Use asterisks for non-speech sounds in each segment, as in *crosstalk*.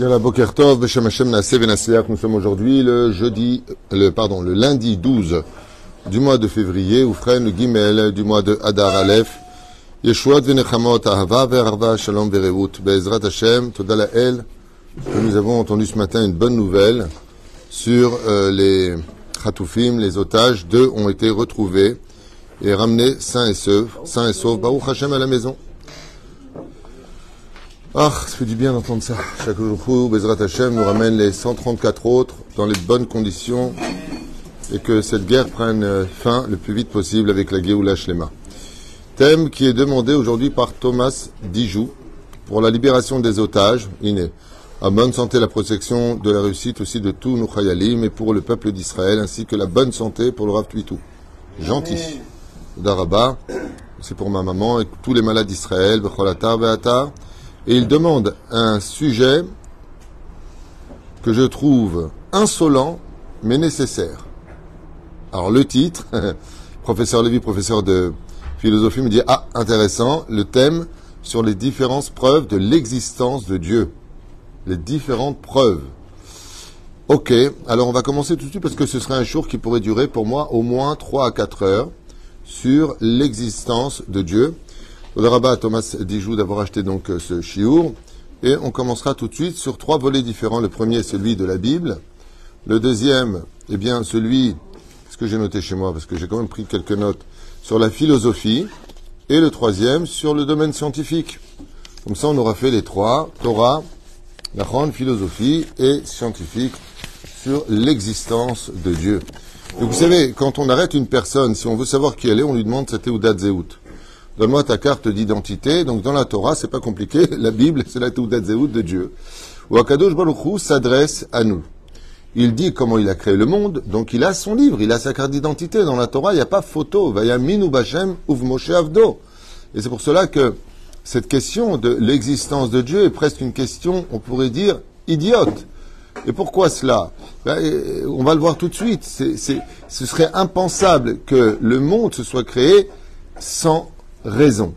Nous sommes aujourd'hui le jeudi, le, pardon, le lundi 12 du mois de février, ou frère le Gimel du mois de Adar Aleph. Yeshuot Venechamot, Ahava Verarva, Shalom Vereut, Be'ezrat Hashem, Toda La'el. Nous avons entendu ce matin une bonne nouvelle sur euh, les Khatoufim, les otages. Deux ont été retrouvés et ramenés sains et saufs, sains et saufs, Baruch Hashem à la maison. Ah, ça fait du bien d'entendre ça. Chaque jour, Bezrat Hashem nous ramène les 134 autres dans les bonnes conditions et que cette guerre prenne euh, fin le plus vite possible avec la Géoula Shlema. Thème qui est demandé aujourd'hui par Thomas Dijou pour la libération des otages, Iné. À bonne santé, la protection de la réussite aussi de tous nos Chayalim et pour le peuple d'Israël, ainsi que la bonne santé pour le Rav Twitou. Gentil. Daraba, c'est pour ma maman et tous les malades d'Israël. Et il demande un sujet que je trouve insolent mais nécessaire. Alors le titre, *laughs* professeur Lévy, professeur de philosophie, me dit Ah, intéressant, le thème sur les différentes preuves de l'existence de Dieu. Les différentes preuves. Ok, alors on va commencer tout de suite parce que ce serait un jour qui pourrait durer pour moi au moins 3 à 4 heures sur l'existence de Dieu. Rabat Thomas Dijou d'avoir acheté donc euh, ce chiour. Et on commencera tout de suite sur trois volets différents. Le premier, celui de la Bible. Le deuxième, eh bien, celui, ce que j'ai noté chez moi, parce que j'ai quand même pris quelques notes, sur la philosophie. Et le troisième, sur le domaine scientifique. Comme ça, on aura fait les trois, Torah, la grande philosophie et scientifique sur l'existence de Dieu. Donc, vous savez, quand on arrête une personne, si on veut savoir qui elle est, on lui demande sa Théoudat Zéout. Donne-moi ta carte d'identité. Donc dans la Torah, c'est pas compliqué. *laughs* La Bible, c'est la Teudat Zéhout de Dieu. Ou Akadosh Baruch s'adresse à nous. Il dit comment il a créé le monde. Donc il a son livre, il a sa carte d'identité. Dans la Torah, il n'y a pas photo. Vayamin ou Moshe Avdo. Et c'est pour cela que cette question de l'existence de Dieu est presque une question, on pourrait dire, idiote. Et pourquoi cela? Ben, On va le voir tout de suite. ce serait impensable que le monde se soit créé sans raison,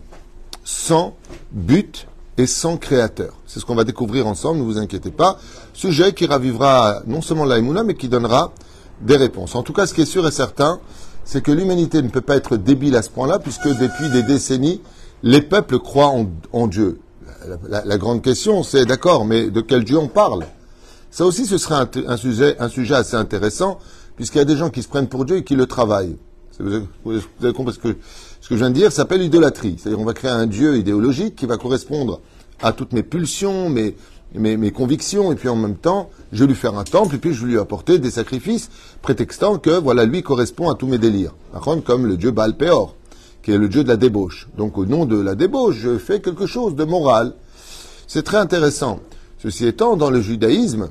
sans but et sans créateur. C'est ce qu'on va découvrir ensemble, ne vous inquiétez pas. Sujet qui ravivera non seulement l'aïmouna, mais qui donnera des réponses. En tout cas, ce qui est sûr et certain, c'est que l'humanité ne peut pas être débile à ce point-là, puisque depuis des décennies, les peuples croient en, Dieu. La, grande question, c'est d'accord, mais de quel Dieu on parle? Ça aussi, ce serait un, sujet, un sujet assez intéressant, puisqu'il y a des gens qui se prennent pour Dieu et qui le travaillent. Vous avez, compris ce que que je viens de dire s'appelle idolâtrie. C'est-à-dire on va créer un Dieu idéologique qui va correspondre à toutes mes pulsions, mes, mes, convictions, et puis en même temps, je vais lui faire un temple, et puis je vais lui apporter des sacrifices, prétextant que, voilà, lui correspond à tous mes délires. Par contre, comme le dieu Baal Peor, qui est le dieu de la débauche. Donc, au nom de la débauche, je fais quelque chose de moral. C'est très intéressant. Ceci étant, dans le judaïsme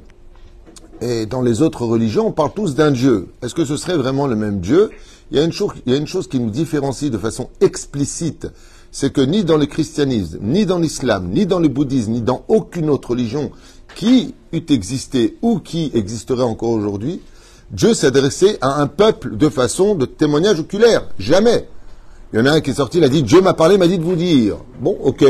et dans les autres religions, on parle tous d'un dieu. Est-ce que ce serait vraiment le même dieu il y, a une chose, qui nous différencie de façon explicite, c'est que ni dans le christianisme, ni dans l'islam, ni dans le bouddhisme, ni dans aucune autre religion qui eût existé ou qui existerait encore aujourd'hui, Dieu s'adressait à un peuple de façon de témoignage oculaire. Jamais. Il y en a un qui est sorti, il a dit Dieu m'a parlé, m'a dit de vous dire. Bon, ok.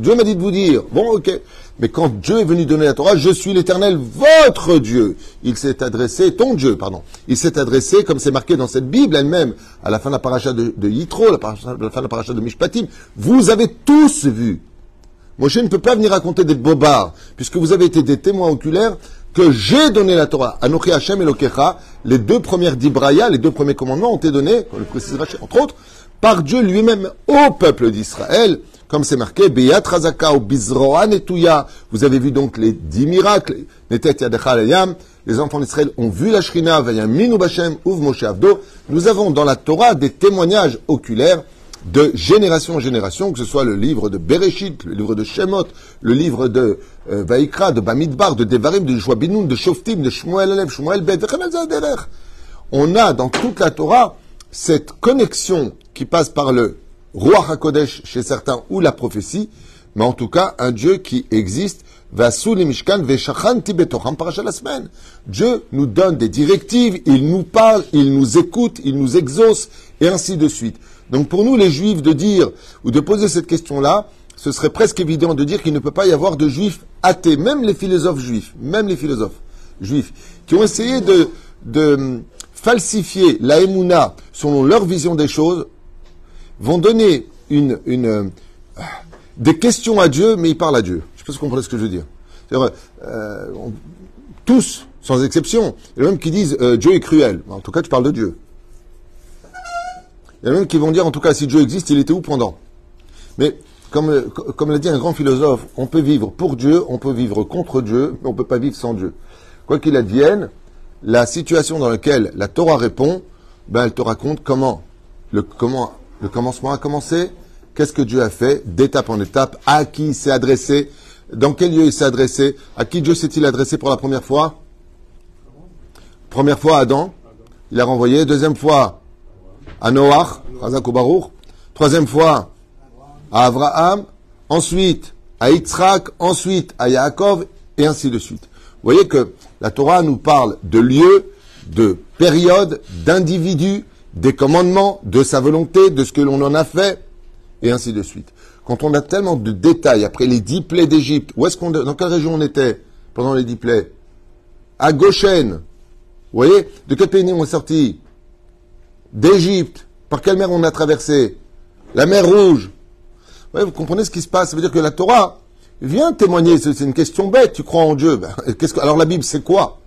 Dieu m'a dit de vous dire. Bon, ok. Mais quand Dieu est venu donner la Torah, je suis l'Éternel, votre Dieu. Il s'est adressé, ton Dieu, pardon. Il s'est adressé, comme c'est marqué dans cette Bible elle-même, à la fin de la paracha de, Yitro, à la, la fin de la paracha de Mishpatim. Vous avez tous vu. Moshe ne peut pas venir raconter des bobards, puisque vous avez été des témoins oculaires que j'ai donné la Torah. Anochi Hashem et les deux premières d'Ibraya, les deux premiers commandements ont été donnés, le précisera entre autres, par Dieu lui-même au peuple d'Israël comme c'est marqué, Beyat Razaka ou. Vous avez vu donc les dix miracles. Les enfants d'Israël ont vu la Shrina, Minu Bashem, Uv Moshe. Nous avons dans la Torah des témoignages oculaires de génération en génération, que ce soit le livre de Bereshit, le livre de Shemot, le livre de euh, Vaikra, de Bamidbar, de Devarim, de Joabinoun, de Shoftim, de Shmuel Alev, Shmuel Bet, On a dans toute la Torah cette connexion qui passe par le Roi HaKodesh chez certains ou la prophétie, mais en tout cas un Dieu qui existe. la semaine. Dieu nous donne des directives, il nous parle, il nous écoute, il nous exauce, et ainsi de suite. Donc pour nous les juifs de dire ou de poser cette question-là, ce serait presque évident de dire qu'il ne peut pas y avoir de juifs athées, même les philosophes juifs, même les philosophes juifs, qui ont essayé de, de falsifier la Emouna selon leur vision des choses, vont donner euh, des questions à Dieu, mais ils parlent à Dieu. Je sais pas si vous comprenez ce que je veux dire. Euh, tous, sans exception, il y en a même qui disent euh, Dieu est cruel. En tout cas, tu parles de Dieu. Il y en a même qui vont dire, en tout cas, si Dieu existe, il était où pendant? Mais comme, comme l'a dit un grand philosophe, on peut vivre pour Dieu, on peut vivre contre Dieu, mais on ne peut pas vivre sans Dieu. Quoi qu'il advienne, la situation dans laquelle la Torah répond, ben, elle te raconte comment le, comment le commencement a commencé, qu'est-ce que Dieu a fait, d'étape en étape, à qui il s'est adressé, dans quel lieu il s'est adressé, à qui Dieu s'est-il adressé pour la première fois Première fois à Adam, il a renvoyé. Deuxième fois à Noach, Troisième fois à Abraham, ensuite à Yitzhak, ensuite à Yaakov, et ainsi de suite. Vous voyez que la Torah nous parle de lieux, de périodes, d'individus, des commandements, de sa volonté, de ce que l'on en a fait, et ainsi de suite. Quand on a tellement de détails après les dix plaies d'Égypte, où est-ce qu'on, dans quelle région on était pendant les dix plaies? À Goshen. Vous voyez? De quel pays on est sorti? D'Égypte. Par quelle mer on a traversé? La mer Rouge vous comprenez ce qui se passe? Ça veut dire que la Torah vient témoigner. C'est une question bête. Tu crois en Dieu. Ben, que, alors la Bible, c'est quoi?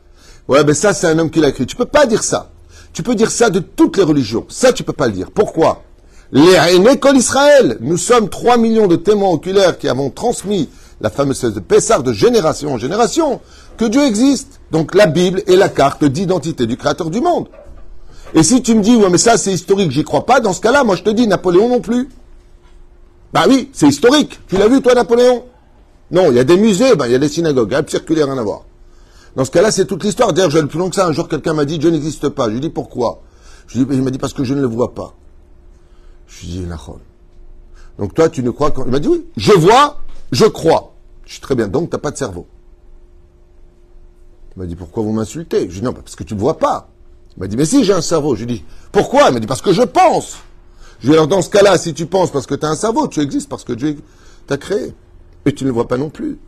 Ouais, ben ça, c'est un homme qui l'a écrit. Tu peux pas dire ça. Tu peux dire ça de toutes les religions. Ça, tu peux pas le dire. Pourquoi? Les école Israël. Nous sommes 3 millions de témoins oculaires qui avons transmis la fameuse de Pessar de génération en génération que Dieu existe. Donc la Bible est la carte d'identité du Créateur du monde. Et si tu me dis, ouais, mais ça c'est historique, j'y crois pas, dans ce cas-là, moi je te dis, Napoléon non plus. Bah oui, c'est historique. Tu l'as vu, toi, Napoléon? Non, il y a des musées, bah, il y a des synagogues. Hein, circulaire, rien à voir. Dans ce cas-là, c'est toute l'histoire. D'ailleurs, le plus long que ça. Un jour, quelqu'un m'a dit, Dieu n'existe pas. Je lui dit, pourquoi? Je lui Il m'a dit, parce que je ne le vois pas. Je lui ai dit, Nachol. Donc toi, tu ne crois qu'en... Il m'a dit, oui, je vois, je crois. Je suis très bien. Donc, tu n'as pas de cerveau. Il m'a dit, pourquoi vous m'insultez? Je lui dit, non, parce que tu ne vois pas. Il m'a dit, mais si, j'ai un cerveau. Je lui dit, pourquoi? Il m'a dit, parce que je pense. Je lui ai dit, dans ce cas-là, si tu penses parce que tu as un cerveau, tu existes parce que Dieu t'a créé. Et tu ne le vois pas non plus.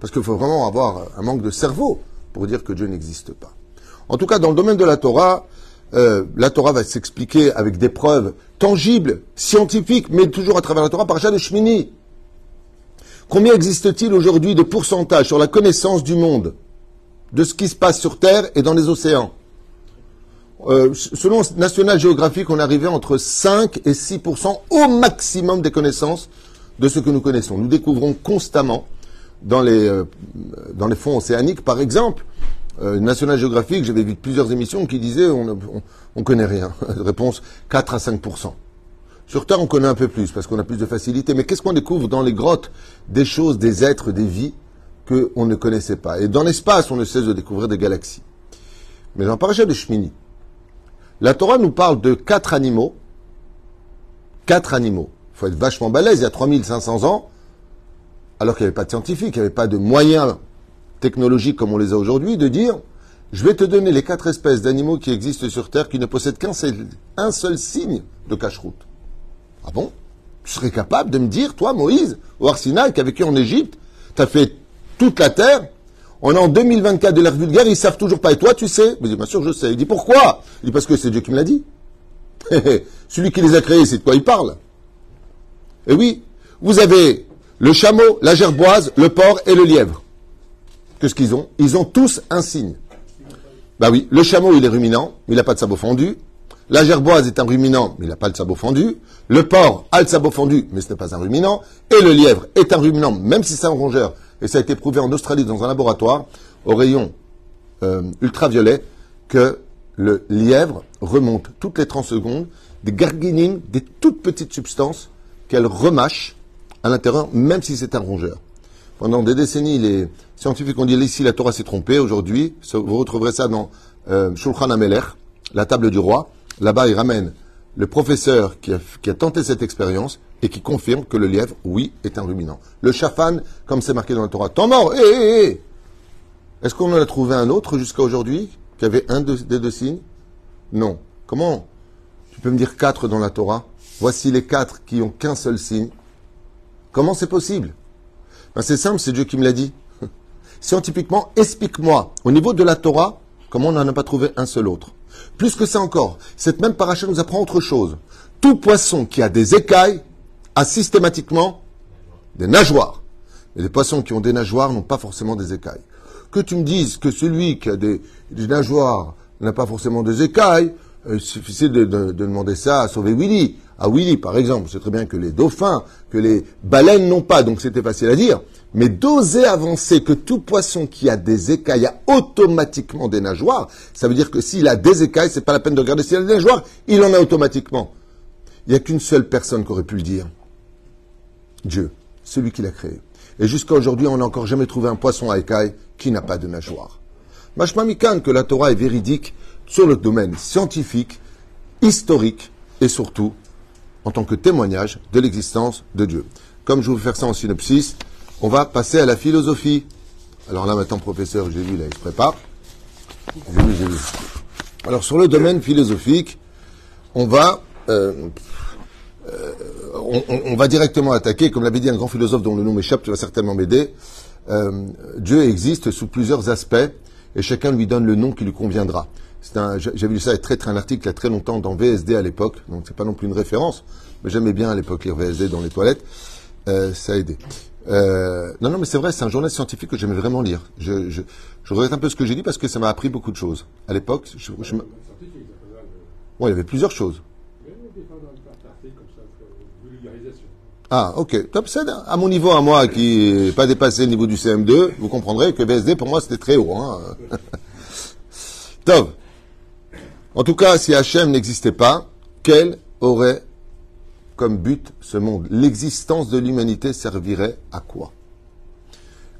Parce qu'il faut vraiment avoir un manque de cerveau pour dire que Dieu n'existe pas. En tout cas, dans le domaine de la Torah, euh, la Torah va s'expliquer avec des preuves tangibles, scientifiques, mais toujours à travers la Torah, par de Shmini. Combien existe-t-il aujourd'hui de pourcentage sur la connaissance du monde, de ce qui se passe sur Terre et dans les océans? Euh, selon National Geographic, on arrivé entre 5 et 6% au maximum des connaissances de ce que nous connaissons. Nous découvrons constamment dans les, euh, dans les fonds océaniques, par exemple, euh, National Geographic, j'avais vu plusieurs émissions qui disaient on, on, connaît rien. *laughs* Réponse 4 à 5% Sur Terre, on connaît un peu plus parce qu'on a plus de facilité. Mais qu'est-ce qu'on découvre dans les grottes Des choses, des êtres, des vies qu'on ne connaissait pas? Et dans l'espace, on ne cesse de découvrir des galaxies. Mais dans Parachat de Shmini, la Torah nous parle de quatre animaux. Quatre animaux. Il faut être vachement balèze. Il y a 3500 ans, alors qu'il n'y avait pas de scientifiques, il n'y avait pas de moyens technologiques comme on les a aujourd'hui, de dire je vais te donner les quatre espèces d'animaux qui existent sur Terre qui ne possèdent qu'un seul, signe de cache-route. Ah bon? Tu serais capable de me dire, toi, Moïse, au Arsinaï, qui a vécu en Égypte, tu as fait toute la terre, on est en 2024 de l'ère vulgaire, ils savent toujours pas. Et toi, tu sais? Mais bien sûr, je sais. Il dit pourquoi? Il dit parce que c'est Dieu qui me l'a dit. *laughs* Celui qui les a créés, c'est de quoi il parle. Et oui, vous avez le chameau, la gerboise, le porc et le lièvre. Qu'est-ce qu'ils ont? Ils ont tous un signe. Bah oui, le chameau, il est ruminant, mais il n'a pas de sabot fondu. La gerboise est un ruminant, mais il n'a pas de sabot fondu. Le porc a le sabot fondu, mais ce n'est pas un ruminant. Et le lièvre est un ruminant, même si c'est un rongeur, et ça a été prouvé en Australie dans un laboratoire, au rayon euh, ultraviolet, que le lièvre remonte toutes les 30 secondes des garguinines, des toutes petites substances qu'elle remâche à l'intérieur, même si c'est un rongeur. Pendant des décennies, les scientifiques ont dit ici la Torah s'est trompée. Aujourd'hui, vous retrouverez ça dans euh, Shulchan Ameler, la table du roi. Là-bas, il ramène le professeur qui a, tenté cette expérience et qui confirme que le lièvre, oui, est un ruminant. Le chafan, comme c'est marqué dans la Torah, tant mort, hé, hé, hé Est-ce qu'on en a trouvé un autre jusqu'à aujourd'hui qui avait un des deux signes? Non. Comment? Tu peux me dire quatre dans la Torah Voici les quatre qui ont qu'un seul signe. Comment c'est possible? Ben, C'est simple, c'est Dieu qui me l'a dit. *laughs* Scientifiquement, explique-moi, au niveau de la Torah, comment on n'en a pas trouvé un seul autre? Plus que ça encore, cette même paracha nous apprend autre chose. Tout poisson qui a des écailles a systématiquement des nageoires. Et les poissons qui ont des nageoires n'ont pas forcément des écailles. Que tu me dises que celui qui a des, nageoires n'a pas forcément des écailles, il suffisait de, demander ça à sauver Willy. À Willy, par exemple, c'est très bien que les dauphins, que les baleines n'ont pas, donc c'était facile à dire. Mais d'oser avancer que tout poisson qui a des écailles a automatiquement des nageoires, ça veut dire que s'il a des écailles, c'est pas la peine de regarder s'il a des nageoires, il en a automatiquement. Il n'y a qu'une seule personne qui aurait pu le dire. Dieu, celui qui l'a créé. Et jusqu'à aujourd'hui, on n'a encore jamais trouvé un poisson à écailles qui n'a pas de nageoire. Machma Mikan, que la Torah est véridique sur le domaine scientifique, historique et surtout en tant que témoignage de l'existence de Dieu. Comme je vous faire ça en synopsis, on va passer à la philosophie. Alors là, maintenant, professeur, j'ai vu, il se prépare. J'ai. Alors, sur le domaine philosophique, on va, euh, euh, on, va directement attaquer, comme l'avait dit un grand philosophe dont le nom m'échappe, tu vas certainement m'aider. Euh, Dieu existe sous plusieurs aspects et chacun lui donne le nom qui lui conviendra. J'avais lu ça, très très un article il y a très longtemps dans VSD à l'époque, donc c'est pas non plus une référence, mais j'aimais bien à l'époque lire VSD dans les toilettes. ça a aidé. Euh, non, non, mais c'est vrai, c'est un journal scientifique que j'aimais vraiment lire. Je, regrette un peu ce que j'ai dit parce que ça m'a appris beaucoup de choses. À l'époque, il y avait plusieurs choses. Ah, ok. Top, à mon niveau, à moi, qui n'est pas dépassé le niveau du CM2, vous comprendrez que VSD, pour moi, c'était très haut. Hein. *laughs* Top. En tout cas, si HM n'existait pas, quel aurait comme but ce monde? L'existence de l'humanité servirait à quoi?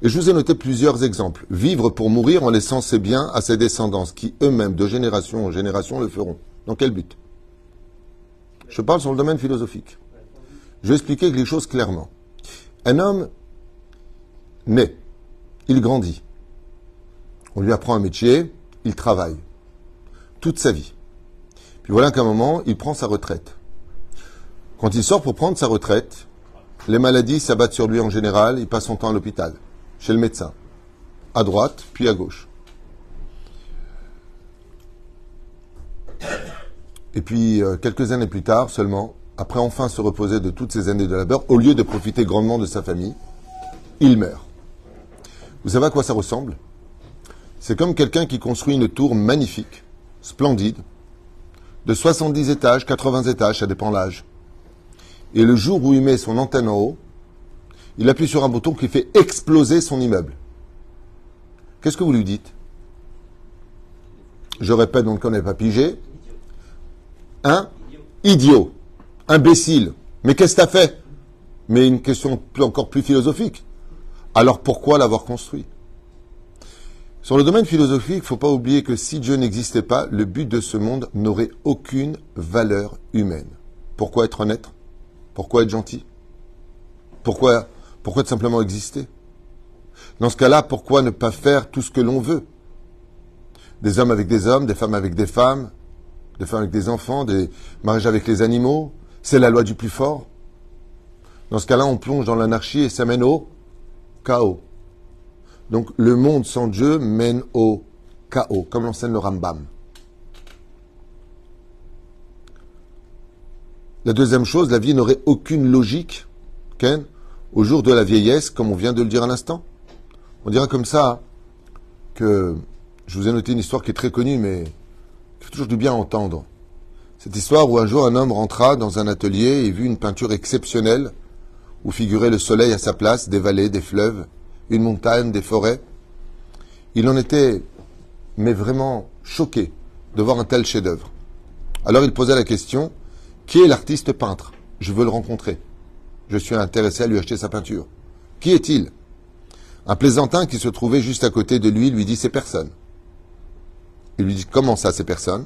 Et je vous ai noté plusieurs exemples. Vivre pour mourir en laissant ses biens à ses descendants, qui eux-mêmes, de génération en génération, le feront. Dans quel but? Je parle sur le domaine philosophique. Je vais expliquer les choses clairement. Un homme naît, il grandit, on lui apprend un métier, il travaille, toute sa vie. Puis voilà qu'à un moment, il prend sa retraite. Quand il sort pour prendre sa retraite, les maladies s'abattent sur lui en général, il passe son temps à l'hôpital, chez le médecin, à droite, puis à gauche. Et puis, euh, quelques années plus tard seulement, après enfin se reposer de toutes ces années de labeur, au lieu de profiter grandement de sa famille, il meurt. Vous savez à quoi ça ressemble? C'est comme quelqu'un qui construit une tour magnifique, splendide, de 70 étages, 80 étages, ça dépend l'âge. Et le jour où il met son antenne en haut, il appuie sur un bouton qui fait exploser son immeuble. Qu'est-ce que vous lui dites? Je répète, donc on n'est pas pigé. Un idiot, imbécile. Mais qu'est-ce que tu as fait? Mais une question encore plus philosophique. Alors pourquoi l'avoir construit? Sur le domaine philosophique, il ne faut pas oublier que si Dieu n'existait pas, le but de ce monde n'aurait aucune valeur humaine. Pourquoi être honnête? Pourquoi être gentil? Pourquoi, pourquoi simplement exister? Dans ce cas-là, pourquoi ne pas faire tout ce que l'on veut? Des hommes avec des hommes, des femmes avec des femmes, des femmes avec des enfants, des mariages avec les animaux. C'est la loi du plus fort. Dans ce cas-là, on plonge dans l'anarchie et ça mène au chaos. Donc le monde sans Dieu mène au chaos, comme l'enseigne le Rambam. La deuxième chose, la vie n'aurait aucune logique, Ken, au jour de la vieillesse, comme on vient de le dire à l'instant. On dira comme ça que je vous ai noté une histoire qui est très connue, mais qui fait toujours du bien entendre. Cette histoire où un jour un homme rentra dans un atelier et vit une peinture exceptionnelle où figurait le soleil à sa place, des vallées, des fleuves, une montagne, des forêts. Il en était, mais vraiment choqué de voir un tel chef-d'œuvre. Alors il posa la question qui est l'artiste peintre? Je veux le rencontrer. Je suis intéressé à lui acheter sa peinture. Qui est-il? Un plaisantin qui se trouvait juste à côté de lui lui dit c'est personne. Il lui dit comment ça c'est personne?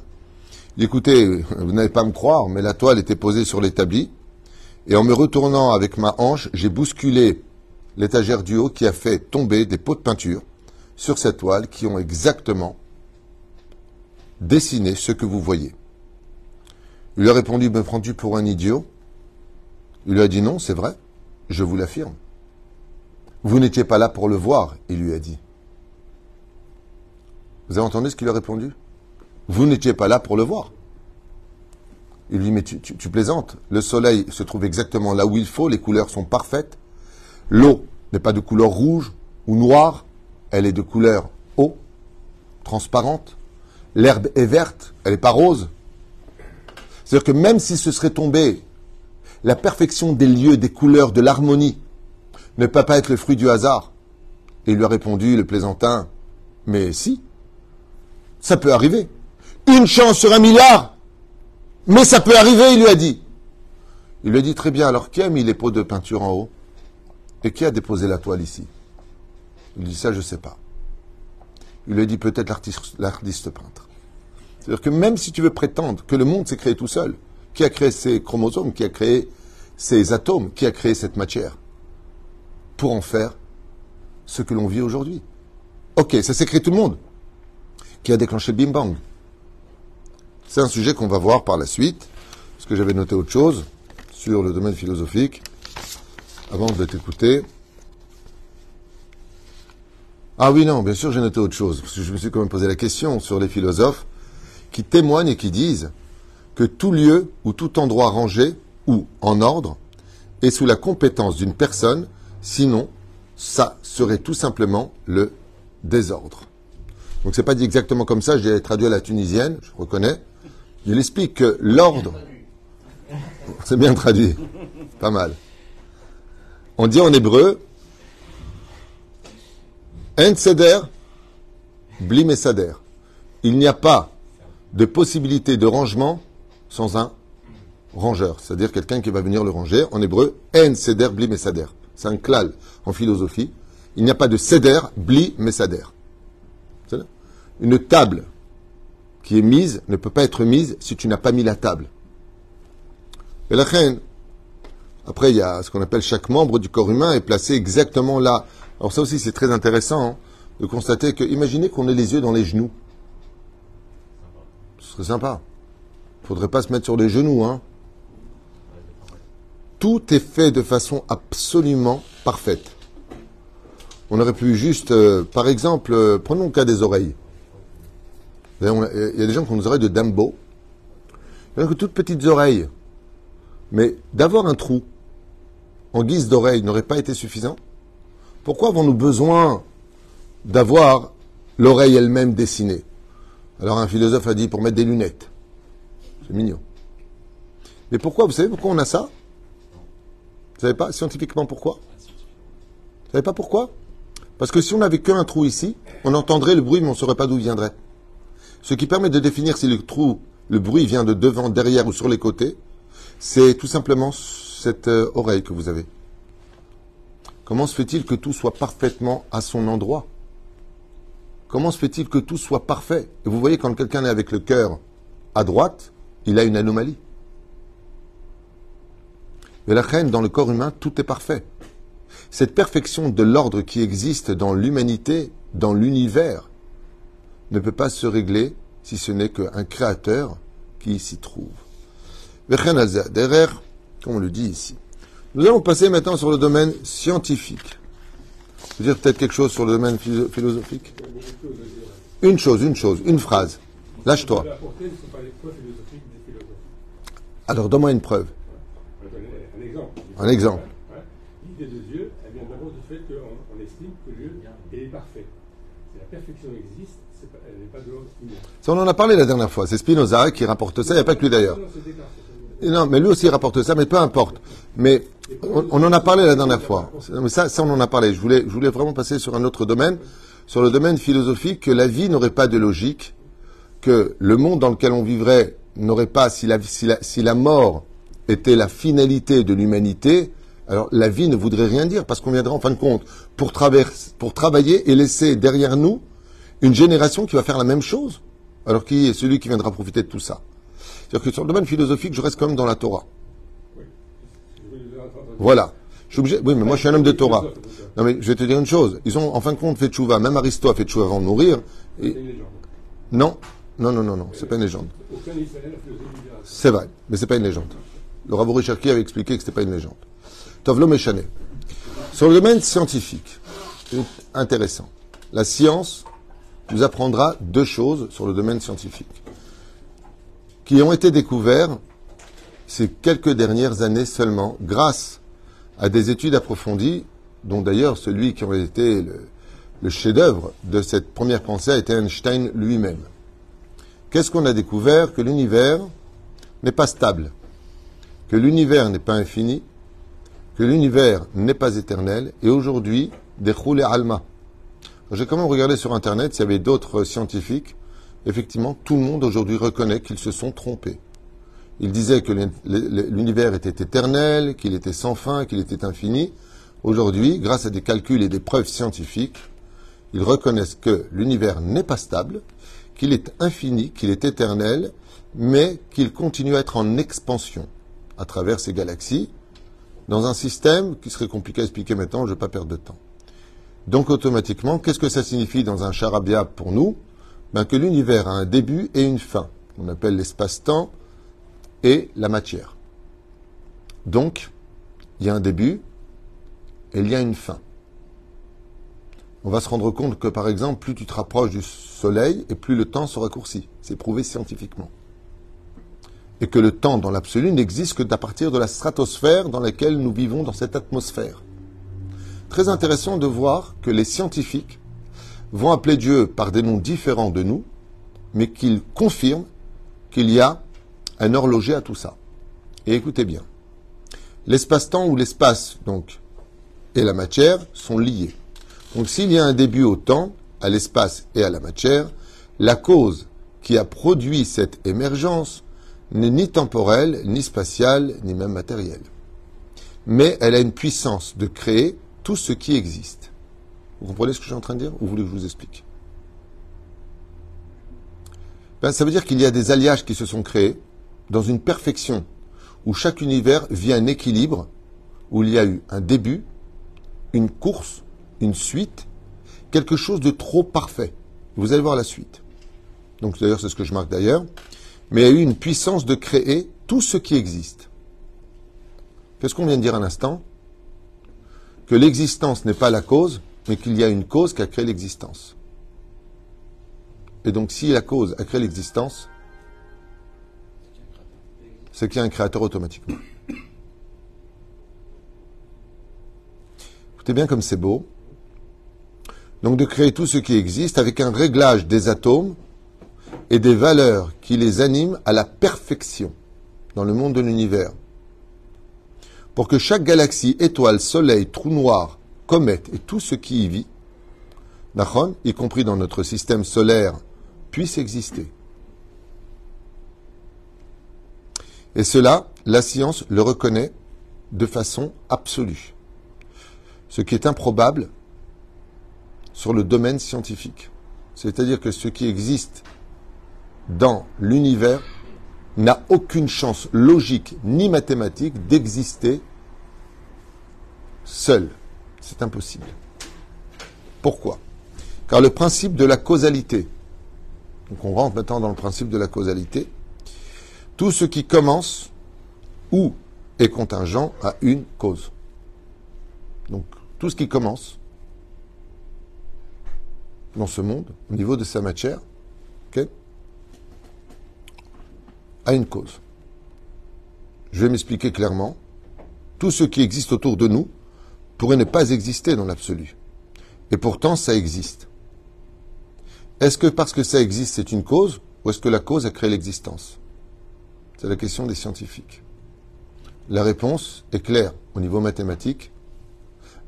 Écoutez, vous n'allez pas me croire, mais la toile était posée sur l'établi, et en me retournant avec ma hanche, j'ai bousculé l'étagère du haut qui a fait tomber des pots de peinture sur cette toile qui ont exactement dessiné ce que vous voyez. Il lui a répondu, me prends-tu pour un idiot? Il lui a dit non, c'est vrai. Je vous l'affirme. Vous n'étiez pas là pour le voir, il lui a dit. Vous avez entendu ce qu'il a répondu? Vous n'étiez pas là pour le voir. Il lui dit, mais tu, tu, plaisantes. Le soleil se trouve exactement là où il faut, les couleurs sont parfaites. L'eau n'est pas de couleur rouge ou noire, elle est de couleur eau, transparente. L'herbe est verte, elle n'est pas rose. C'est-à-dire que même si ce serait tombé, la perfection des lieux, des couleurs, de l'harmonie, ne peut pas être le fruit du hasard. Et il lui a répondu, le plaisantin, mais si, ça peut arriver. Une chance sur un milliard, mais ça peut arriver, il lui a dit. Il lui a dit, très bien, alors qui a mis les pots de peinture en haut? Et qui a déposé la toile ici? Il dit, ça, je ne sais pas. Il lui dit, peut-être l'artiste peintre. C'est-à-dire que même si tu veux prétendre que le monde s'est créé tout seul, qui a créé ces chromosomes, qui a créé ces atomes, qui a créé cette matière, pour en faire ce que l'on vit aujourd'hui? Ok, ça s'est créé tout le monde. Qui a déclenché le Bim Bang? C'est un sujet qu'on va voir par la suite, parce que j'avais noté autre chose sur le domaine philosophique, avant de t'écouter. Ah oui, non, bien sûr, j'ai noté autre chose, parce que je me suis quand même posé la question sur les philosophes qui témoignent et qui disent que tout lieu ou tout endroit rangé ou en ordre est sous la compétence d'une personne, sinon ça serait tout simplement le désordre. Donc c'est pas dit exactement comme ça, j'ai traduit à la tunisienne, je reconnais. Il explique que l'ordre, c'est bien traduit, pas mal. On dit en hébreu, En seder, blim et Il n'y a pas de possibilité de rangement sans un rangeur, c'est-à-dire quelqu'un qui va venir le ranger. En hébreu, en seder bli mesader. C'est un klal en philosophie. Il n'y a pas de seder bli mesader. Une table qui est mise ne peut pas être mise si tu n'as pas mis la table. Et après il y a ce qu'on appelle chaque membre du corps humain est placé exactement là. Alors ça aussi c'est très intéressant hein, de constater que, imaginez qu'on ait les yeux dans les genoux. Ce serait sympa. Faudrait pas se mettre sur les genoux, hein. Tout est fait de façon absolument parfaite. On aurait pu juste, euh, par exemple, euh, prenons le cas des oreilles. Il y a des gens qui ont des oreilles de Dumbo. Il y a que toutes petites oreilles. Mais d'avoir un trou en guise d'oreille n'aurait pas été suffisant? Pourquoi avons-nous besoin d'avoir l'oreille elle-même dessinée? Alors un philosophe a dit pour mettre des lunettes. C'est mignon. Mais pourquoi Vous savez pourquoi on a ça? Vous savez pas scientifiquement pourquoi? Vous savez pas pourquoi? Parce que si on n'avait qu'un trou ici, on entendrait le bruit mais on ne saurait pas d'où il viendrait. Ce qui permet de définir si le trou, le bruit vient de devant, derrière ou sur les côtés, c'est tout simplement cette euh, oreille que vous avez. Comment se fait-il que tout soit parfaitement à son endroit? Comment se fait-il que tout soit parfait? Et vous voyez, quand quelqu'un est avec le cœur à droite, il a une anomalie. Mais la reine, dans le corps humain, tout est parfait. Cette perfection de l'ordre qui existe dans l'humanité, dans l'univers, ne peut pas se régler si ce n'est qu'un créateur qui s'y trouve. Comme on le dit ici. Nous allons passer maintenant sur le domaine scientifique veux dire peut-être quelque chose sur le domaine philosophique Une chose, une chose, une phrase. Lâche-toi. Alors, donne-moi une preuve. Un exemple. Un exemple. L'idée de Dieu, elle vient d'abord du fait qu'on estime que Dieu est parfait. Si la perfection existe, elle n'est pas de l'ordre humain. Ça, on en a parlé la dernière fois. C'est Spinoza qui rapporte ça. Il n'y a pas que lui d'ailleurs. Non, mais lui aussi rapporte ça, mais peu importe. Mais on, en a parlé la dernière fois. Mais ça, on en a parlé. Je voulais, je voulais vraiment passer sur un autre domaine, sur le domaine philosophique, que la vie n'aurait pas de logique, que le monde dans lequel on vivrait n'aurait pas, si la mort était la finalité de l'humanité, alors la vie ne voudrait rien dire, parce qu'on viendrait en fin de compte pour, pour travailler et laisser derrière nous une génération qui va faire la même chose. Alors qui est celui qui viendra profiter de tout ça c'est-à-dire que sur le domaine philosophique, je reste quand même dans la Torah. Voilà. Je suis obligé. Oui, mais moi, je suis un homme de Torah. Non, mais je vais te dire une chose. Ils ont, en fin de compte, fait tchouva. Même Aristote a fait tchouva avant de mourir. Non, non, non, non, non. C'est pas une légende. C'est vrai, mais c'est pas une légende. Le Rabbi Cherki avait expliqué que c'était pas une légende. Tovlo Meshane. Sur le domaine scientifique, c'est intéressant. La science nous apprendra deux choses sur le domaine scientifique qui ont été découverts ces quelques dernières années seulement grâce à des études approfondies, dont d'ailleurs celui qui aurait été le, chef-d'œuvre de cette première pensée a été Einstein lui-même. Qu'est-ce qu'on a découvert? Que l'univers n'est pas stable, que l'univers n'est pas infini, que l'univers n'est pas éternel, et aujourd'hui, des et alma. J'ai quand même regardé sur Internet s'il y avait d'autres scientifiques. Effectivement, tout le monde aujourd'hui reconnaît qu'ils se sont trompés. Ils disaient que l'univers était éternel, qu'il était sans fin, qu'il était infini. Aujourd'hui, grâce à des calculs et des preuves scientifiques, ils reconnaissent que l'univers n'est pas stable, qu'il est infini, qu'il est éternel, mais qu'il continue à être en expansion à travers ces galaxies, dans un système qui serait compliqué à expliquer maintenant, je ne vais pas perdre de temps. Donc automatiquement, qu'est-ce que ça signifie dans un charabia pour nous? Ben, Que l'univers a un début et une fin. On appelle l'espace-temps et la matière. Donc, il y a un début et il y a une fin on va se rendre compte que, par exemple, plus tu te rapproches du Soleil et plus le temps se raccourcit. C'est prouvé scientifiquement. Et que le temps, dans l'absolu, n'existe que d'à partir de la stratosphère dans laquelle nous vivons dans cette atmosphère. Très intéressant de voir que les scientifiques vont appeler Dieu par des noms différents de nous, mais qu'ils confirment qu'il y a un horloger à tout ça. Et écoutez bien. L'espace-temps ou l'espace, donc, et la matière sont liés. Donc s'il y a un début au temps, à l'espace et à la matière, la cause qui a produit cette émergence n'est ni temporelle, ni spatiale, ni même matérielle. Mais elle a une puissance de créer tout ce qui existe. Vous comprenez ce que je suis en train de dire ou vous voulez que je vous explique? Ben, Ça veut dire qu'il y a des alliages qui se sont créés dans une perfection où chaque univers vit un équilibre, où il y a eu un début, une course une suite, quelque chose de trop parfait. Vous allez voir la suite. Donc d'ailleurs, c'est ce que je marque d'ailleurs. Mais il y a eu une puissance de créer tout ce qui existe. Qu'est-ce qu'on vient de dire un instant Que l'existence n'est pas la cause, mais qu'il y a une cause qui a créé l'existence. Et donc si la cause a créé l'existence, c'est qu'il y a un créateur automatiquement. Écoutez bien comme c'est beau. Donc de créer tout ce qui existe avec un réglage des atomes et des valeurs qui les animent à la perfection dans le monde de l'univers. Pour que chaque galaxie, étoile, soleil, trou noir, comète et tout ce qui y vit, y compris dans notre système solaire, puisse exister. Et cela, la science le reconnaît de façon absolue. Ce qui est improbable sur le domaine scientifique. C'est-à-dire que ce qui existe dans l'univers n'a aucune chance logique ni mathématique d'exister seul. C'est impossible. Pourquoi? Car le principe de la causalité, donc on rentre maintenant dans le principe de la causalité, tout ce qui commence ou est contingent à une cause. Donc tout ce qui commence dans ce monde, au niveau de sa matière, a une cause. Je vais m'expliquer clairement. Tout ce qui existe autour de nous pourrait ne pas exister dans l'absolu. Et pourtant, ça existe. Est-ce que parce que ça existe, c'est une cause, ou est-ce que la cause a créé l'existence? C'est la question des scientifiques. La réponse est claire au niveau mathématique.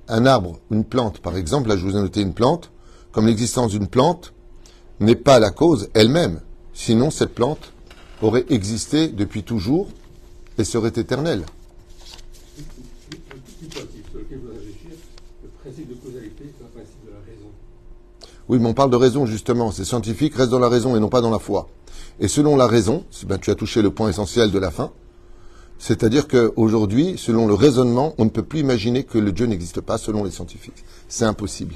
Un arbre, une plante, par exemple, là je vous ai noté une plante, comme l'existence d'une plante n'est pas la cause elle-même. Sinon, cette plante aurait existé depuis toujours et serait éternelle. Oui, mais on parle de raison justement. C'est scientifique, reste dans la raison et non pas dans la foi. Et selon la raison, ben, tu as touché le point essentiel de la fin, c'est-à-dire qu'aujourd'hui, selon le raisonnement, on ne peut plus imaginer que le Dieu n'existe pas selon les scientifiques. C'est impossible.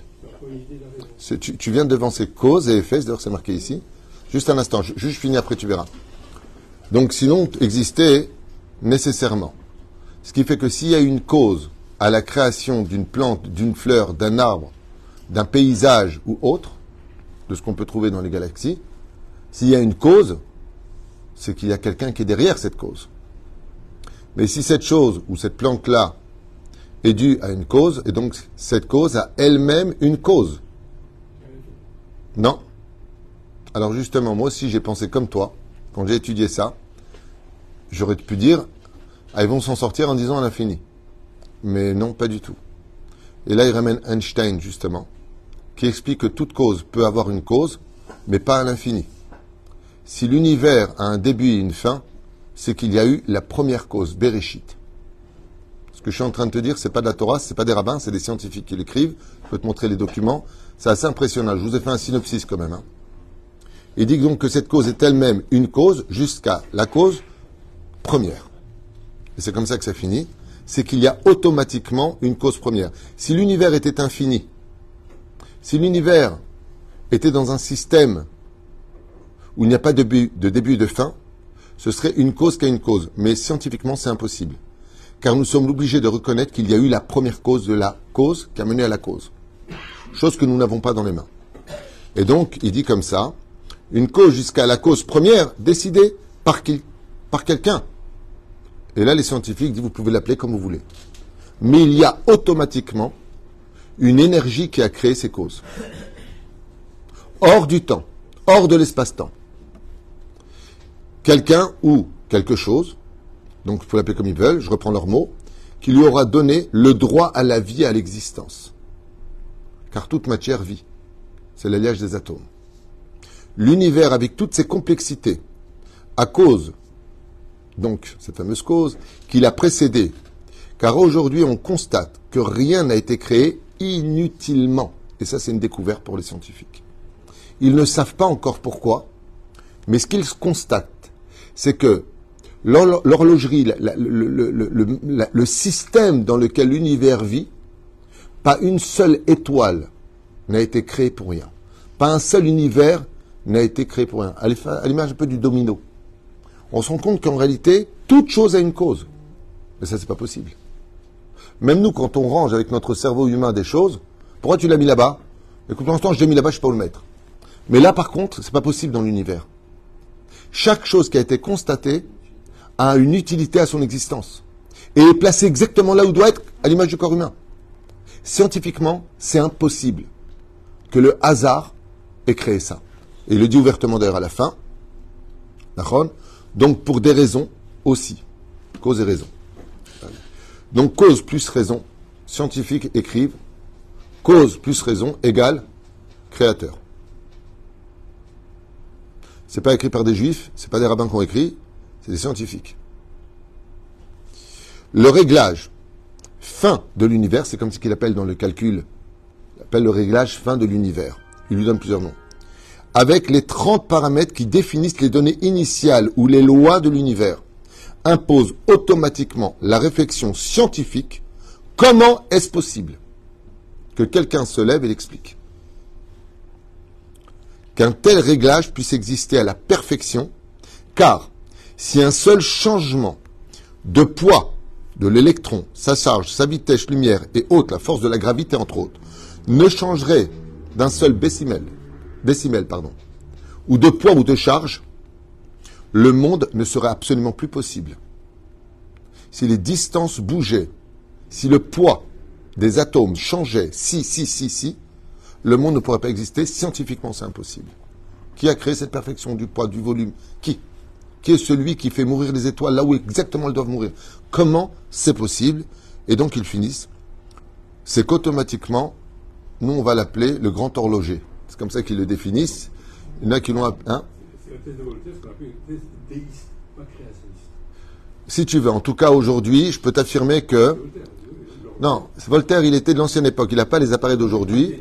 Tu, viens de devancer cause et effet, d'ailleurs c'est marqué ici. Juste un instant, je, juste finis après tu verras. Donc sinon, existait nécessairement. Ce qui fait que s'il y a une cause à la création d'une plante, d'une fleur, d'un arbre, d'un paysage ou autre, de ce qu'on peut trouver dans les galaxies, s'il y a une cause, c'est qu'il y a quelqu'un qui est derrière cette cause. Mais si cette chose ou cette plante-là est due à une cause, et donc cette cause a elle-même une cause. Non. Alors justement, moi aussi j'ai pensé comme toi, quand j'ai étudié ça, j'aurais pu dire, ils vont s'en sortir en disant à l'infini. Mais non, pas du tout. Et là, il ramène Einstein, justement, qui explique que toute cause peut avoir une cause, mais pas à l'infini. Si l'univers a un début et une fin, c'est qu'il y a eu la première cause, Bereshit. Ce que je suis en train de te dire, c'est pas de la Torah, c'est pas des rabbins, c'est des scientifiques qui l'écrivent. Je peux te montrer les documents. C'est assez impressionnant. Je vous ai fait un synopsis quand même. Hein. Il dit donc que cette cause est elle-même une cause jusqu'à la cause première. Et c'est comme ça que ça finit. C'est qu'il y a automatiquement une cause première. Si l'univers était infini, si l'univers était dans un système où il n'y a pas de début, et de fin, ce serait une cause qui une cause. Mais scientifiquement, c'est impossible. Car nous sommes obligés de reconnaître qu'il y a eu la première cause de la cause qui a mené à la cause. Chose que nous n'avons pas dans les mains. Et donc, il dit comme ça, une cause jusqu'à la cause première décidée par, qui, par quelqu'un. Et là, les scientifiques disent, vous pouvez l'appeler comme vous voulez. Mais il y a automatiquement une énergie qui a créé ces causes. Hors du temps, hors de l'espace-temps. Quelqu'un ou quelque chose, donc il faut l'appeler comme ils veulent, je reprends leurs mots, qui lui aura donné le droit à la vie, à l'existence. Car toute matière vit. C'est l'alliage des atomes. L'univers, avec toutes ses complexités, à cause, donc cette fameuse cause, qui l'a précédé. Car aujourd'hui, on constate que rien n'a été créé inutilement. Et ça, c'est une découverte pour les scientifiques. Ils ne savent pas encore pourquoi, mais ce qu'ils constatent, c'est que l'horlogerie, le, système dans lequel l'univers vit, pas une seule étoile n'a été créée pour rien. Pas un seul univers n'a été créé pour rien. À l'image un peu du domino. On se rend compte qu'en réalité, toute chose a une cause. Mais ça, c'est pas possible. Même nous, quand on range avec notre cerveau humain des choses, pourquoi tu l'as mis là-bas? Écoute, pour l'instant, je l'ai mis là-bas, je ne peux pas où le mettre. Mais là, par contre, c'est pas possible dans l'univers. Chaque chose qui a été constatée a une utilité à son existence. Et est placée exactement là où doit être, à l'image du corps humain. Scientifiquement, c'est impossible que le hasard ait créé ça. Et il le dit ouvertement d'ailleurs à la fin. Donc pour des raisons aussi. Cause et raison. Donc cause plus raison, scientifiques écrivent, cause plus raison égale créateur. C'est pas écrit par des juifs, c'est pas des rabbins qui ont écrit, c'est des scientifiques. Le réglage fin de l'univers, c'est comme ce qu'il appelle dans le calcul, il appelle le réglage fin de l'univers. Il lui donne plusieurs noms. Avec les 30 paramètres qui définissent les données initiales ou les lois de l'univers impose automatiquement la réflexion scientifique. Comment est-ce possible que quelqu'un se lève et l'explique? Qu'un tel réglage puisse exister à la perfection, car si un seul changement de poids de l'électron, sa charge, sa vitesse lumière et autres, la force de la gravité entre autres, ne changerait d'un seul décimètre, décimètre pardon, ou de poids ou de charge, le monde ne serait absolument plus possible. Si les distances bougeaient, si le poids des atomes changeait, si, si, si, si, le monde ne pourrait pas exister. Scientifiquement, c'est impossible. Qui a créé cette perfection du poids, du volume? Qui? Qui est celui qui fait mourir les étoiles là où exactement elles doivent mourir? Comment? C'est possible Et donc, ils finissent. C'est qu'automatiquement, nous, on va l'appeler le grand horloger. C'est comme ça qu'ils le définissent. Il y en a qui l'ont. Hein si tu veux, en tout cas aujourd'hui, je peux t'affirmer que. Non, Voltaire, il était de l'ancienne époque. Il n'a pas les appareils d'aujourd'hui.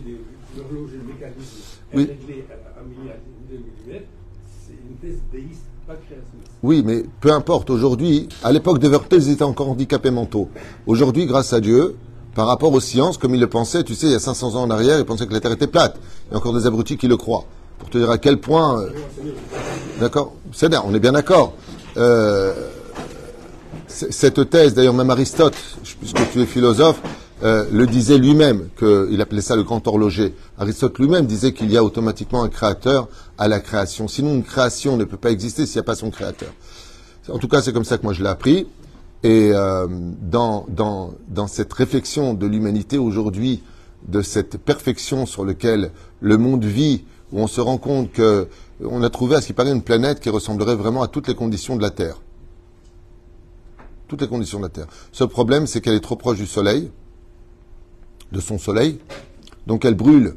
Oui. Oui, mais peu importe. Aujourd'hui, à l'époque de Voltaire, ils étaient encore handicapés mentaux. Aujourd'hui, grâce à Dieu, par rapport aux sciences, comme il le pensait, tu sais, il y a 500 ans en arrière, il pensait que la Terre était plate. Il y a encore des abrutis qui le croient pour te dire à quel point. Euh, d'accord C'est bien, on est bien d'accord. Euh, cette thèse, d'ailleurs même Aristote, puisque tu es philosophe, euh, le disait lui-même, qu'il appelait ça le grand horloger. Aristote lui-même disait qu'il y a automatiquement un créateur à la création. Sinon, une création ne peut pas exister s'il n'y a pas son créateur. En tout cas, c'est comme ça que moi je l'ai appris. Et euh, dans, dans, dans cette réflexion de l'humanité aujourd'hui, de cette perfection sur laquelle le monde vit, où on se rend compte que on a trouvé à ce qui paraît une planète qui ressemblerait vraiment à toutes les conditions de la Terre. Toutes les conditions de la Terre. Ce problème, c'est qu'elle est trop proche du Soleil, de son Soleil, donc elle brûle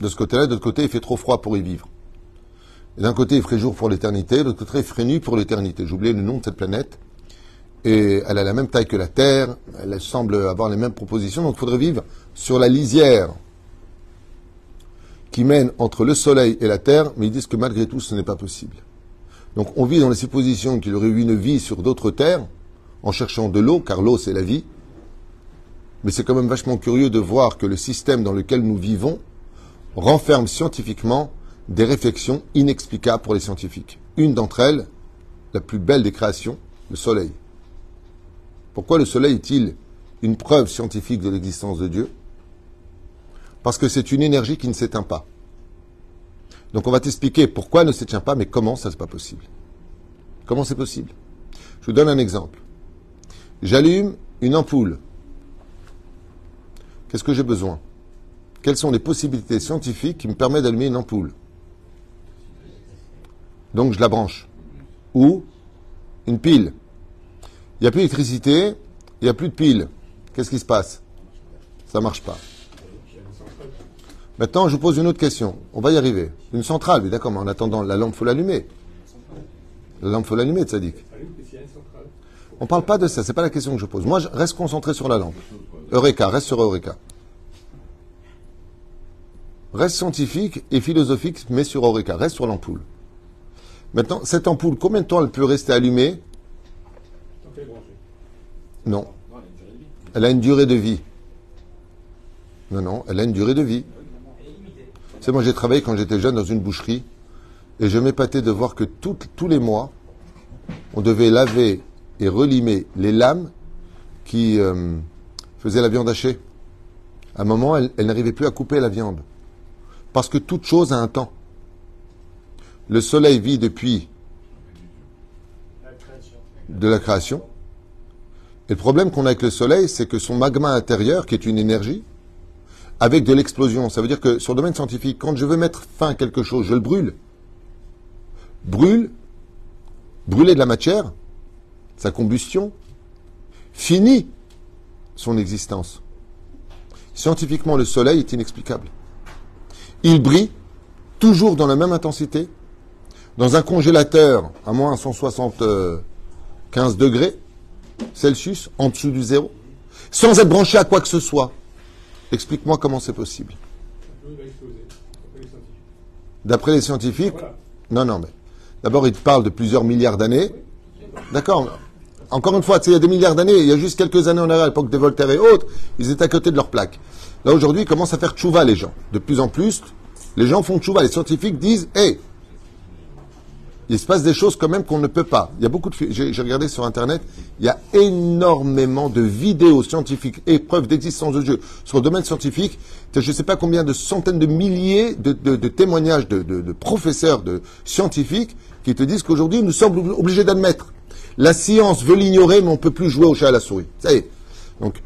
de ce côté-là, de l'autre côté, il fait trop froid pour y vivre. D'un côté, il ferait jour pour l'éternité, de l'autre côté, il ferait nuit pour l'éternité. J'ai oublié le nom de cette planète. Et elle a la même taille que la Terre, elle semble avoir les mêmes propositions, donc il faudrait vivre sur la lisière qui mène entre le Soleil et la Terre, mais ils disent que malgré tout, ce n'est pas possible. Donc on vit dans la supposition qu'il aurait eu une vie sur d'autres terres, en cherchant de l'eau, car l'eau c'est la vie. Mais c'est quand même vachement curieux de voir que le système dans lequel nous vivons renferme scientifiquement des réflexions inexplicables pour les scientifiques. Une d'entre elles, la plus belle des créations, le Soleil. Pourquoi le Soleil est-il une preuve scientifique de l'existence de Dieu? Parce que c'est une énergie qui ne s'éteint pas. Donc on va t'expliquer pourquoi elle ne s'éteint pas, mais comment ça c'est pas possible. Comment c'est possible? Je vous donne un exemple. J'allume une ampoule. Qu'est-ce que j'ai besoin? Quelles sont les possibilités scientifiques qui me permettent d'allumer une ampoule? Donc je la branche. Ou une pile. Il n'y a plus d'électricité, il n'y a plus de pile. Qu'est-ce qui se passe? Ça ne marche pas. Maintenant, je vous pose une autre question. On va y arriver. Une centrale, oui, d'accord, mais en attendant, la lampe, faut l'allumer. La lampe, faut l'allumer, Tzadik. On ne parle pas de ça, c'est pas la question que je pose. Moi, je reste concentré sur la lampe. Eureka, reste sur Eureka. Reste scientifique et philosophique, mais sur Eureka, reste sur l'ampoule. Maintenant, cette ampoule, combien de temps elle peut rester allumée? Non. Elle a une durée de vie. Non, non, elle a une durée de vie. C'est moi, j'ai travaillé quand j'étais jeune dans une boucherie et je m'épatais de voir que tous les mois, on devait laver et relimer les lames qui euh, faisaient la viande hachée. À un moment, elle n'arrivait plus à couper la viande. Parce que toute chose a un temps. Le soleil vit depuis de la création. Et le problème qu'on a avec le soleil, c'est que son magma intérieur, qui est une énergie, avec de l'explosion, ça veut dire que sur le domaine scientifique, quand je veux mettre fin à quelque chose, je le brûle. Brûle, brûler de la matière, sa combustion, finit son existence. Scientifiquement, le soleil est inexplicable. Il brille toujours dans la même intensité, dans un congélateur à moins 175 degrés Celsius, en dessous du zéro, sans être branché à quoi que ce soit. Explique-moi comment c'est possible. D'après les scientifiques Non, non, mais d'abord, ils parlent de plusieurs milliards d'années. D'accord Encore une fois, il y a des milliards d'années, il y a juste quelques années en arrière, à l'époque des Voltaire et autres, ils étaient à côté de leur plaque. Là, aujourd'hui, ils commencent à faire tchouva, les gens. De plus en plus, les gens font tchouva. Les scientifiques disent Hé, il se passe des choses quand même qu'on ne peut pas. Il y a beaucoup de, j'ai regardé sur Internet, il y a énormément de vidéos scientifiques et preuves d'existence de Dieu sur le domaine scientifique. Je ne sais pas combien de centaines de milliers de, témoignages de, professeurs, de scientifiques qui te disent qu'aujourd'hui nous sommes obligés d'admettre. La science veut l'ignorer, mais on ne peut plus jouer au chat à la souris. Ça y est. Donc,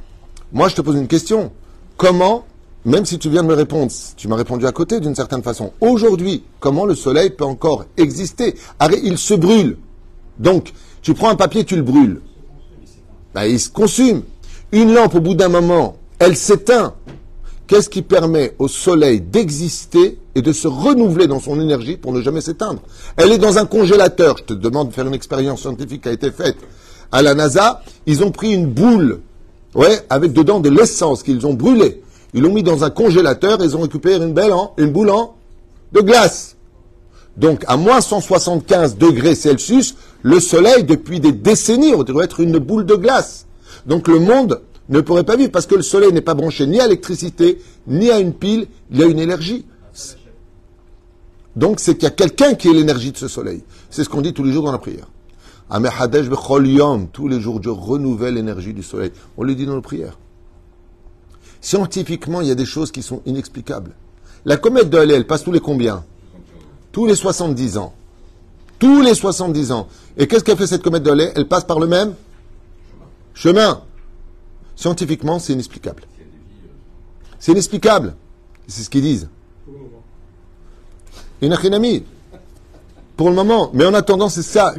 moi je te pose une question. Comment même si tu viens de me répondre, tu m'as répondu à côté d'une certaine façon. Aujourd'hui, comment le soleil peut encore exister? Il se brûle. Donc, tu prends un papier, tu le brûles. Ben, il se consume. Une lampe, au bout d'un moment, elle s'éteint. Qu'est-ce qui permet au soleil d'exister et de se renouveler dans son énergie pour ne jamais s'éteindre? Elle est dans un congélateur. Je te demande de faire une expérience scientifique qui a été faite à la NASA. Ils ont pris une boule, ouais, avec dedans de l'essence qu'ils ont brûlée. Ils l'ont mis dans un congélateur et ils ont récupéré une belle boule en de glace. Donc, à moins 175 degrés Celsius, le soleil, depuis des décennies, devrait être une boule de glace. Donc, le monde ne pourrait pas vivre parce que le soleil n'est pas branché ni à l'électricité, ni à une pile, il y a une énergie. Donc, c'est qu'il y a quelqu'un qui est l'énergie de ce soleil. C'est ce qu'on dit tous les jours dans la prière. Tous les jours, Dieu renouvelle l'énergie du soleil. On le dit dans nos prières. Scientifiquement, il y a des choses qui sont inexplicables. La comète de Halley, elle passe tous les combien? Tous les 70 ans. Tous les 70 ans. Et qu'est-ce qu'a fait cette comète de Halley? Elle passe par le même? Chemin. Scientifiquement, c'est inexplicable. C'est inexplicable. C'est ce qu'ils disent. Une. Pour le moment. Mais en attendant, c'est ça.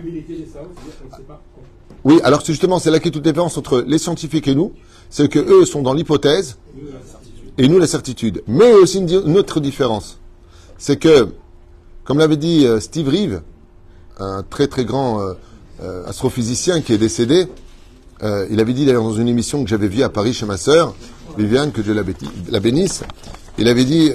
Oui, alors justement, c'est là qu'est toute différence entre les scientifiques et nous. C'est que eux sont dans l'hypothèse et nous la certitude. Mais aussi une, autre différence. C'est que, comme l'avait dit euh, Steve Reeve, un très très grand euh, euh, astrophysicien qui est décédé, il avait dit d'ailleurs dans une émission que j'avais vue à Paris chez ma sœur, Viviane, que Dieu la, bénisse, il avait dit,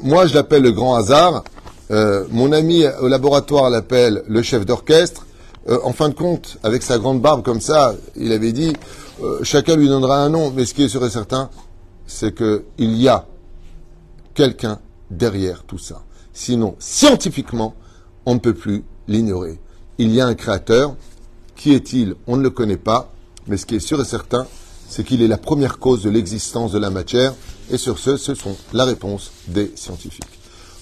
moi je l'appelle le grand hasard, mon ami au laboratoire l'appelle le chef d'orchestre, Euh, en fin de compte, avec sa grande barbe comme ça, il avait dit, euh, chacun lui donnera un nom, mais ce qui est sûr et certain, c'est que il y a quelqu'un derrière tout ça. Sinon, scientifiquement, on ne peut plus l'ignorer. Il y a un créateur. Qui est-il On ne le connaît pas. Mais ce qui est sûr et certain, c'est qu'il est la première cause de l'existence de la matière. Et sur ce, ce sont la réponse des scientifiques.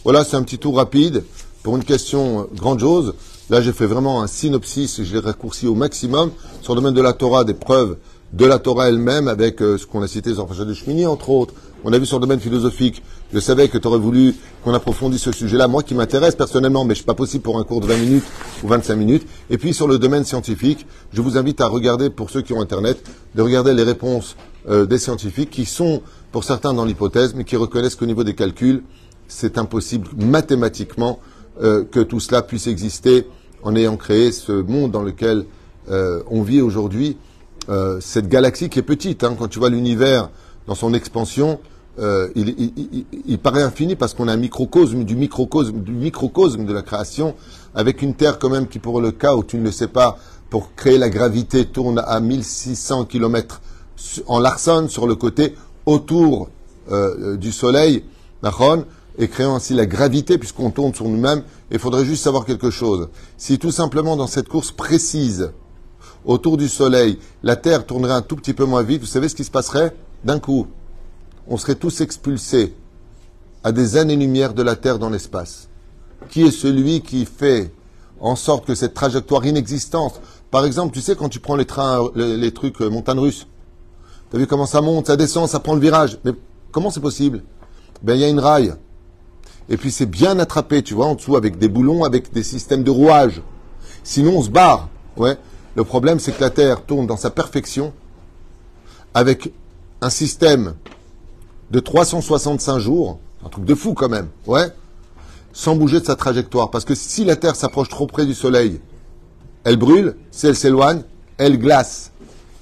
Voilà, c'est un petit tour rapide pour une question euh, grandiose. Là, j'ai fait vraiment un synopsis, je l'ai raccourci au maximum sur le domaine de la Torah, des preuves de la Torah elle-même, avec euh, ce qu'on a cité sur Rachel de Shmini, entre autres. On a vu sur le domaine philosophique. Je savais que tu aurais voulu qu'on approfondisse ce sujet-là, moi qui m'intéresse personnellement, mais je pas possible pour un cours de 20 minutes ou 25 minutes. Et puis sur le domaine scientifique, je vous invite à regarder, pour ceux qui ont Internet, de regarder les réponses euh, des scientifiques qui sont, pour certains, dans l'hypothèse, mais qui reconnaissent qu'au niveau des calculs, c'est impossible mathématiquement euh, que tout cela puisse exister en ayant créé ce monde dans lequel euh, on vit aujourd'hui, euh, cette galaxie qui est petite. hein. quand tu vois l'univers dans son expansion, euh, il, il- paraît infini parce qu'on a un microcosme du microcosme du microcosme de la création, avec une Terre quand même qui, pour le cas où tu ne le sais pas, pour créer la gravité, tourne à 1600 km en Larson sur le côté autour euh, du Soleil, et créant ainsi la gravité puisqu'on tourne sur nous-mêmes. Il faudrait juste savoir quelque chose. Si tout simplement dans cette course précise autour du Soleil, la Terre tournerait un tout petit peu moins vite, vous savez ce qui se passerait? D'un coup, on serait tous expulsés à des années-lumière de la Terre dans l'espace. Qui est celui qui fait en sorte que cette trajectoire inexistante, par exemple, tu sais, quand tu prends les trains, les, trucs euh, montagnes russes, tu as vu comment ça monte, ça descend, ça prend le virage. Mais comment c'est possible? Ben, il y a une raille. Et puis c'est bien attrapé, tu vois, en dessous, avec des boulons, avec des systèmes de rouage. Sinon, on se barre. Ouais. Le problème, c'est que la Terre tourne dans sa perfection avec un système de 365 jours, un truc de fou quand même, ouais, sans bouger de sa trajectoire. Parce que si la Terre s'approche trop près du Soleil, elle brûle, si elle s'éloigne, elle glace.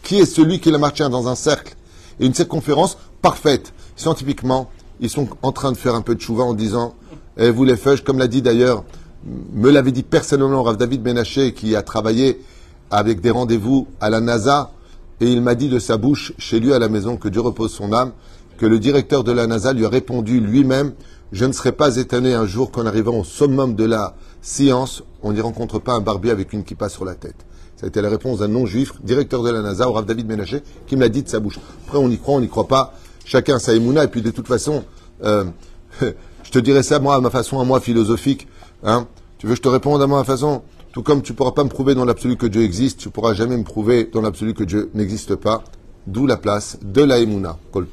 Qui est celui qui la maintient dans un cercle? Et une circonférence parfaite Scientifiquement, ils sont en train de faire un peu de chouva en disant, eh, vous les feuilles, comme l'a dit d'ailleurs, me l'avait dit personnellement Rav David Benaché, qui a travaillé avec des rendez-vous à la NASA, et il m'a dit de sa bouche, chez lui à la maison, que Dieu repose son âme, que le directeur de la NASA lui a répondu lui-même Je ne serais pas étonné un jour qu'en arrivant au summum de la science, on n'y rencontre pas un barbier avec une kippa sur la tête. Ça a été la réponse d'un non-juif, directeur de la NASA, au Rav David Menaché, qui me l'a dit de sa bouche. Après, on y croit, on n'y croit pas. Chacun sa émouna, et puis de toute façon, euh, *laughs* je te dirais ça, moi, à ma façon, à moi, philosophique. Hein. Tu veux que je te réponde à ma façon? Tout comme tu pourras pas me prouver dans l'absolu que Dieu existe, tu pourras jamais me prouver dans l'absolu que Dieu n'existe pas. D'où la place de la émouna. Kol.